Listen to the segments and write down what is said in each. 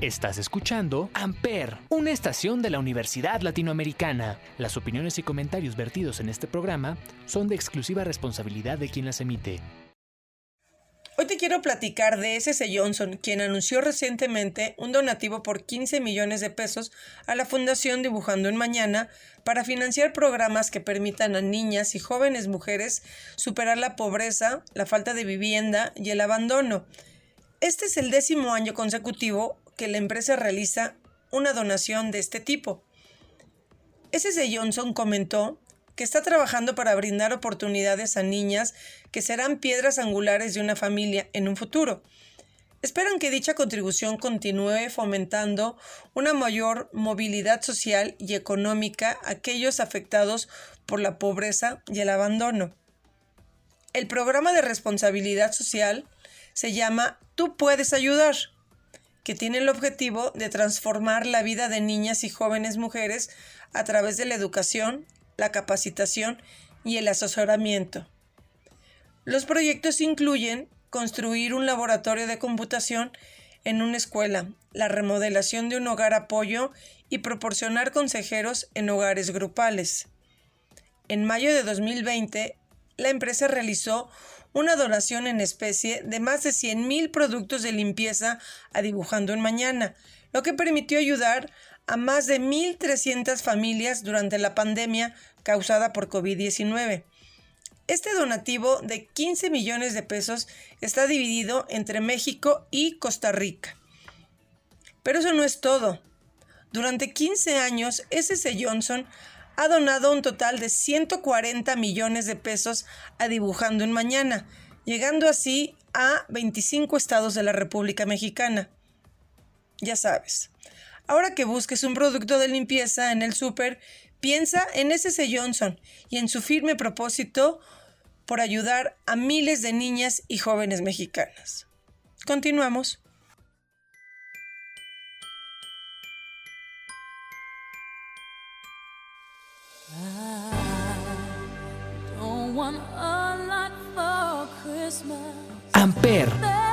Estás escuchando Amper, una estación de la Universidad Latinoamericana. Las opiniones y comentarios vertidos en este programa son de exclusiva responsabilidad de quien las emite. Hoy te quiero platicar de S.C. Johnson, quien anunció recientemente un donativo por 15 millones de pesos a la Fundación Dibujando en Mañana para financiar programas que permitan a niñas y jóvenes mujeres superar la pobreza, la falta de vivienda y el abandono. Este es el décimo año consecutivo que la empresa realiza una donación de este tipo. S.C. Johnson comentó que está trabajando para brindar oportunidades a niñas que serán piedras angulares de una familia en un futuro. Esperan que dicha contribución continúe fomentando una mayor movilidad social y económica a aquellos afectados por la pobreza y el abandono. El programa de responsabilidad social se llama Tú puedes ayudar que tiene el objetivo de transformar la vida de niñas y jóvenes mujeres a través de la educación, la capacitación y el asesoramiento. Los proyectos incluyen construir un laboratorio de computación en una escuela, la remodelación de un hogar apoyo y proporcionar consejeros en hogares grupales. En mayo de 2020, la empresa realizó una donación en especie de más de 100.000 productos de limpieza a Dibujando en Mañana, lo que permitió ayudar a más de 1.300 familias durante la pandemia causada por COVID-19. Este donativo de 15 millones de pesos está dividido entre México y Costa Rica. Pero eso no es todo. Durante 15 años, S.C. Johnson ha donado un total de 140 millones de pesos a Dibujando en Mañana, llegando así a 25 estados de la República Mexicana. Ya sabes, ahora que busques un producto de limpieza en el súper, piensa en S.C. Johnson y en su firme propósito por ayudar a miles de niñas y jóvenes mexicanas. Continuamos. Amper.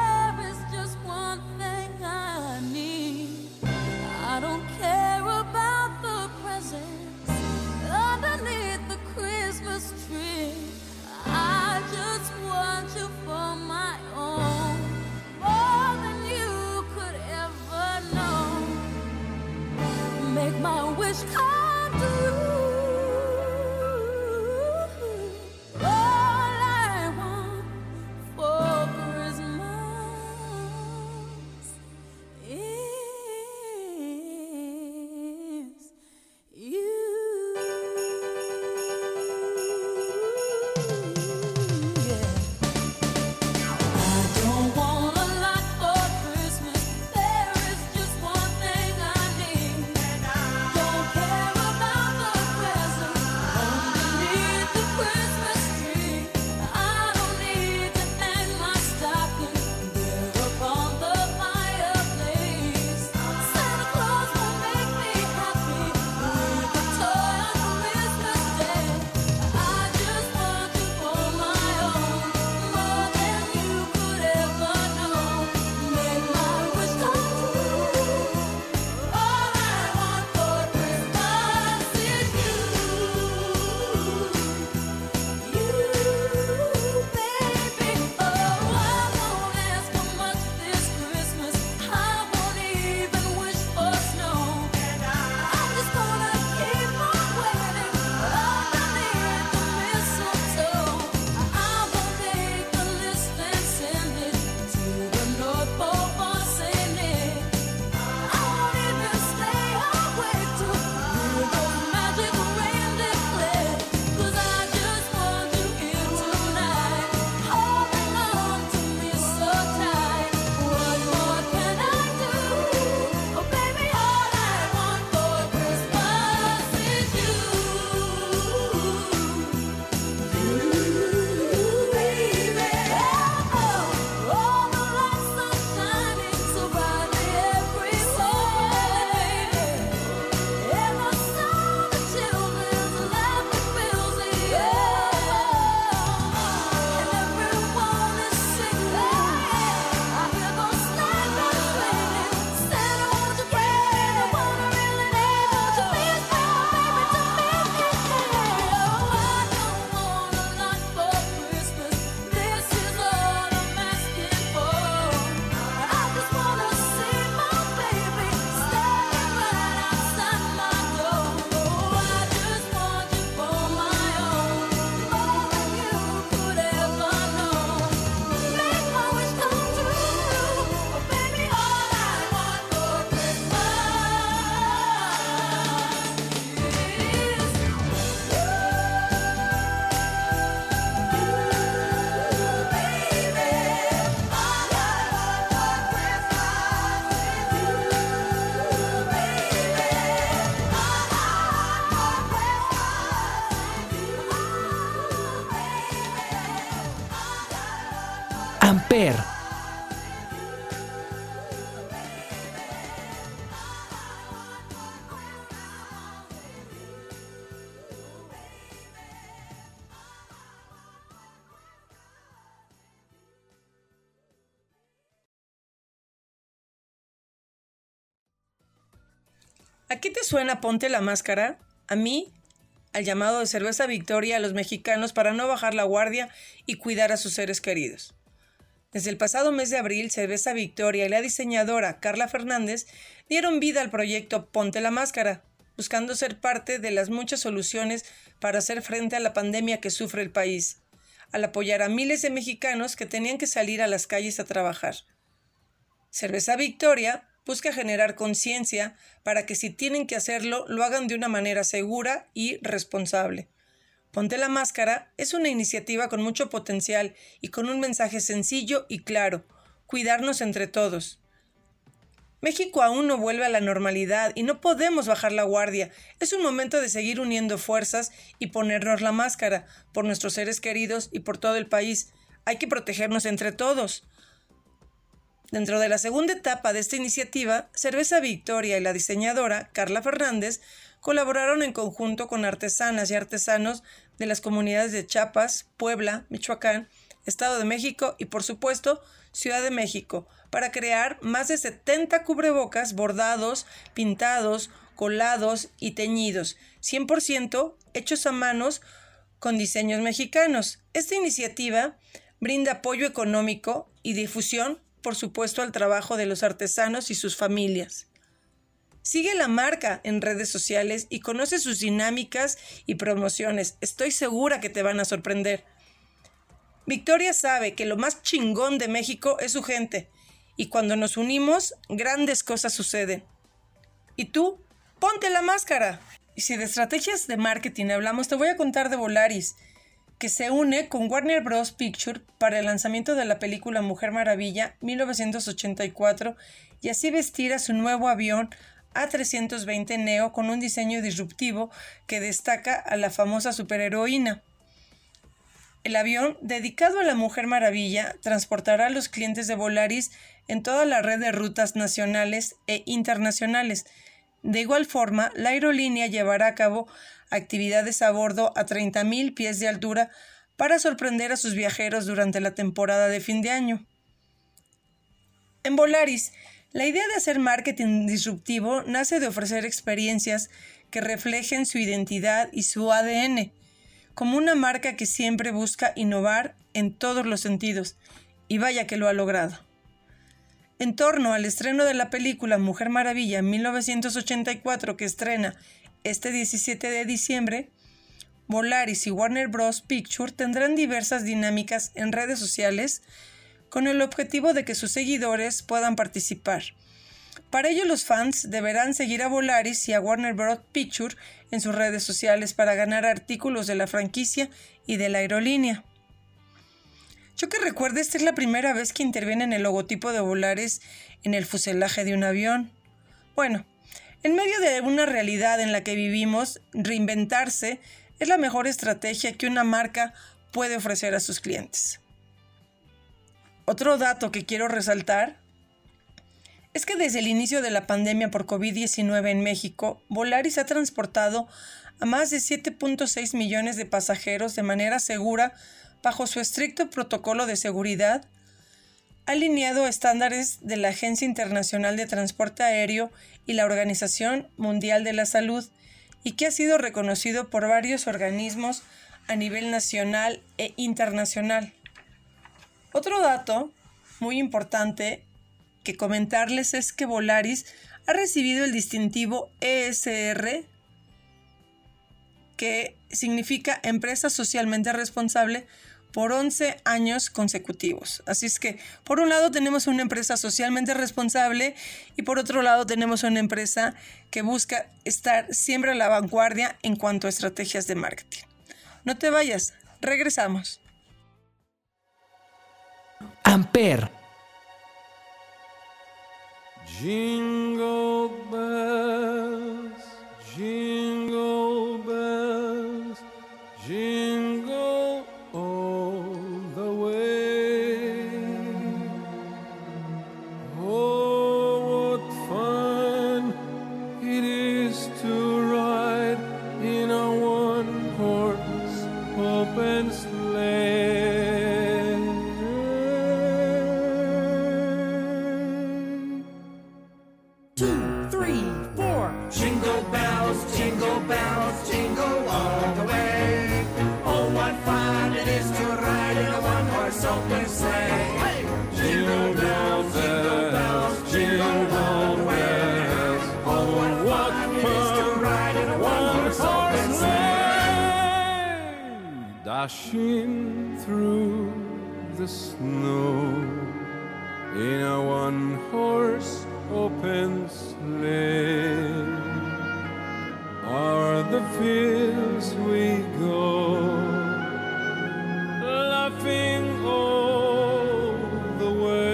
¿A qué te suena Ponte la Máscara? A mí, al llamado de Cerveza Victoria a los mexicanos para no bajar la guardia y cuidar a sus seres queridos. Desde el pasado mes de abril, Cerveza Victoria y la diseñadora Carla Fernández dieron vida al proyecto Ponte la Máscara, buscando ser parte de las muchas soluciones para hacer frente a la pandemia que sufre el país, al apoyar a miles de mexicanos que tenían que salir a las calles a trabajar. Cerveza Victoria busca generar conciencia para que si tienen que hacerlo, lo hagan de una manera segura y responsable. Ponte la máscara es una iniciativa con mucho potencial y con un mensaje sencillo y claro, cuidarnos entre todos. México aún no vuelve a la normalidad y no podemos bajar la guardia. Es un momento de seguir uniendo fuerzas y ponernos la máscara por nuestros seres queridos y por todo el país. Hay que protegernos entre todos. Dentro de la segunda etapa de esta iniciativa, Cerveza Victoria y la diseñadora Carla Fernández colaboraron en conjunto con artesanas y artesanos de las comunidades de Chiapas, Puebla, Michoacán, Estado de México y por supuesto Ciudad de México para crear más de 70 cubrebocas bordados, pintados, colados y teñidos, 100% hechos a manos con diseños mexicanos. Esta iniciativa brinda apoyo económico y difusión por supuesto, al trabajo de los artesanos y sus familias. Sigue la marca en redes sociales y conoce sus dinámicas y promociones. Estoy segura que te van a sorprender. Victoria sabe que lo más chingón de México es su gente y cuando nos unimos, grandes cosas suceden. ¿Y tú? Ponte la máscara. Y si de estrategias de marketing hablamos, te voy a contar de Volaris que se une con Warner Bros. Picture para el lanzamiento de la película Mujer Maravilla 1984 y así vestir a su nuevo avión A320 Neo con un diseño disruptivo que destaca a la famosa superheroína. El avión, dedicado a la Mujer Maravilla, transportará a los clientes de Volaris en toda la red de rutas nacionales e internacionales. De igual forma, la aerolínea llevará a cabo actividades a bordo a 30.000 pies de altura para sorprender a sus viajeros durante la temporada de fin de año. En Volaris, la idea de hacer marketing disruptivo nace de ofrecer experiencias que reflejen su identidad y su ADN, como una marca que siempre busca innovar en todos los sentidos, y vaya que lo ha logrado. En torno al estreno de la película Mujer Maravilla en 1984 que estrena este 17 de diciembre, Volaris y Warner Bros. Picture tendrán diversas dinámicas en redes sociales con el objetivo de que sus seguidores puedan participar. Para ello los fans deberán seguir a Volaris y a Warner Bros. Picture en sus redes sociales para ganar artículos de la franquicia y de la aerolínea. Yo que recuerdo, esta es la primera vez que interviene en el logotipo de Volaris en el fuselaje de un avión. Bueno, en medio de una realidad en la que vivimos, reinventarse es la mejor estrategia que una marca puede ofrecer a sus clientes. Otro dato que quiero resaltar es que desde el inicio de la pandemia por COVID-19 en México, Volaris ha transportado a más de 7.6 millones de pasajeros de manera segura bajo su estricto protocolo de seguridad alineado a estándares de la Agencia Internacional de Transporte Aéreo y la Organización Mundial de la Salud y que ha sido reconocido por varios organismos a nivel nacional e internacional. Otro dato muy importante que comentarles es que Volaris ha recibido el distintivo ESR, que significa Empresa Socialmente Responsable, por 11 años consecutivos. Así es que, por un lado tenemos una empresa socialmente responsable y por otro lado tenemos una empresa que busca estar siempre a la vanguardia en cuanto a estrategias de marketing. No te vayas, regresamos. Amper. Jingle bells, jingle bells, jingle to Dashing through the snow in a one-horse open sleigh. O'er the fields we go, laughing all the way.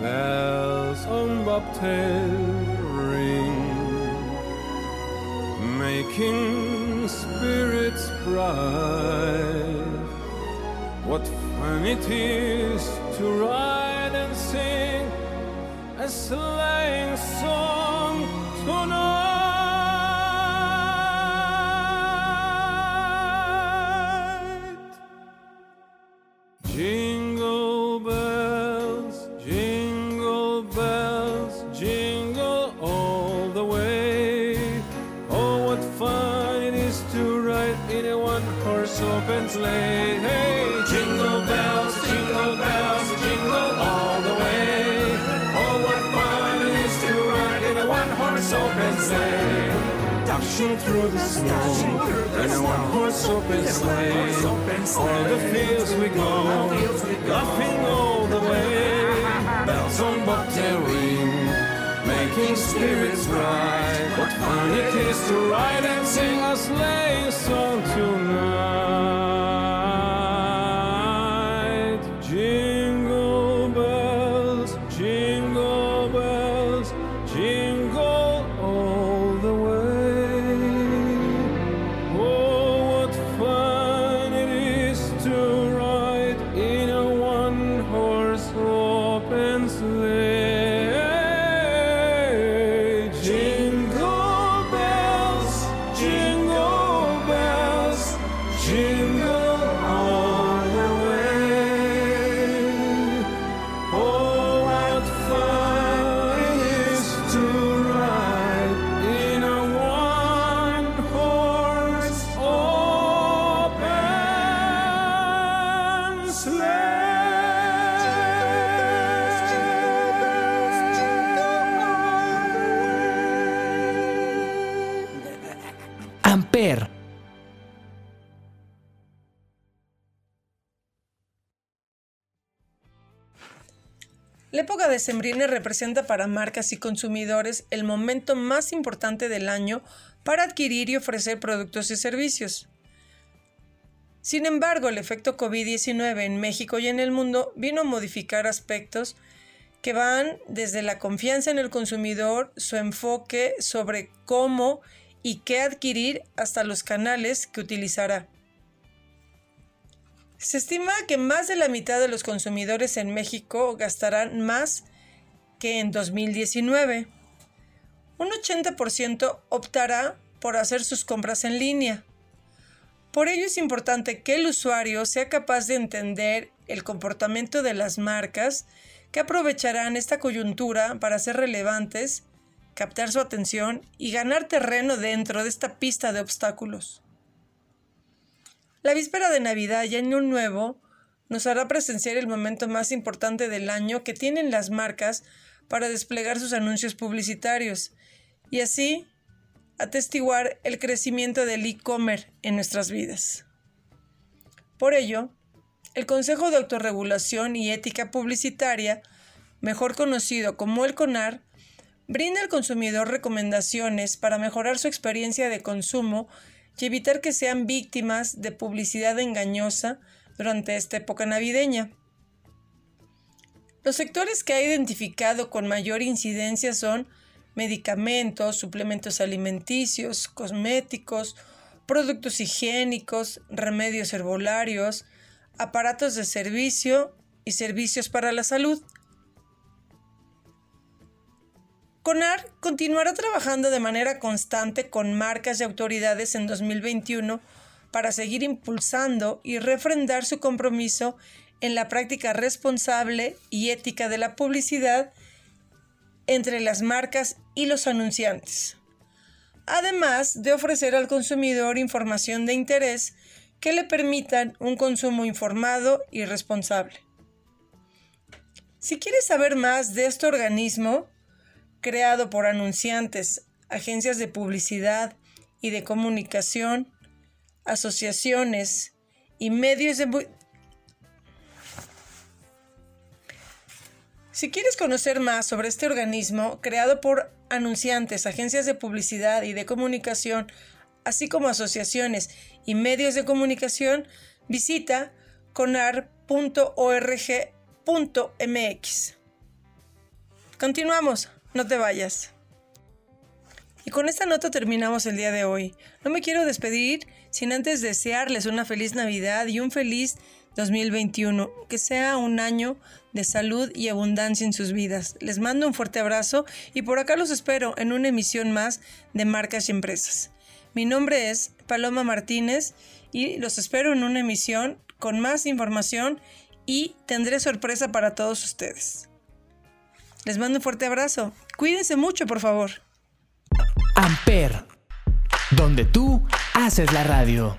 Bells on bobtail making spirits bright. What fun it is to ride and sing a sleighing song tonight. Dashing through the snow in a one-horse open sleigh. O'er the fields we go, laughing all the way. Bells on bobtail ring, making spirits bright. What fun it is to ride and sing a sleigh song tonight. Época de Sembrine representa para marcas y consumidores el momento más importante del año para adquirir y ofrecer productos y servicios. Sin embargo, el efecto COVID-19 en México y en el mundo vino a modificar aspectos que van desde la confianza en el consumidor, su enfoque sobre cómo y qué adquirir hasta los canales que utilizará. Se estima que más de la mitad de los consumidores en México gastarán más que en 2019. Un 80% optará por hacer sus compras en línea. Por ello es importante que el usuario sea capaz de entender el comportamiento de las marcas que aprovecharán esta coyuntura para ser relevantes, captar su atención y ganar terreno dentro de esta pista de obstáculos. La víspera de Navidad y Año Nuevo nos hará presenciar el momento más importante del año que tienen las marcas para desplegar sus anuncios publicitarios y así atestiguar el crecimiento del e-commerce en nuestras vidas. Por ello, el Consejo de Autorregulación y Ética Publicitaria, mejor conocido como el CONAR, brinda al consumidor recomendaciones para mejorar su experiencia de consumo y evitar que sean víctimas de publicidad engañosa durante esta época navideña. Los sectores que ha identificado con mayor incidencia son medicamentos, suplementos alimenticios, cosméticos, productos higiénicos, remedios herbolarios, aparatos de servicio y servicios para la salud. CONAR continuará trabajando de manera constante con marcas y autoridades en 2021 para seguir impulsando y refrendar su compromiso en la práctica responsable y ética de la publicidad entre las marcas y los anunciantes, además de ofrecer al consumidor información de interés que le permitan un consumo informado y responsable. Si quieres saber más de este organismo, creado por anunciantes, agencias de publicidad y de comunicación, asociaciones y medios de... Si quieres conocer más sobre este organismo, creado por anunciantes, agencias de publicidad y de comunicación, así como asociaciones y medios de comunicación, visita conar.org.mx. Continuamos, no te vayas. Y con esta nota terminamos el día de hoy. No me quiero despedir sin antes desearles una feliz Navidad y un feliz 2021. Que sea un año de salud y abundancia en sus vidas. Les mando un fuerte abrazo y por acá los espero en una emisión más de Marcas y Empresas. Mi nombre es Paloma Martínez y los espero en una emisión con más información y tendré sorpresa para todos ustedes. Les mando un fuerte abrazo. Cuídense mucho, por favor. Amper, donde tú haces la radio.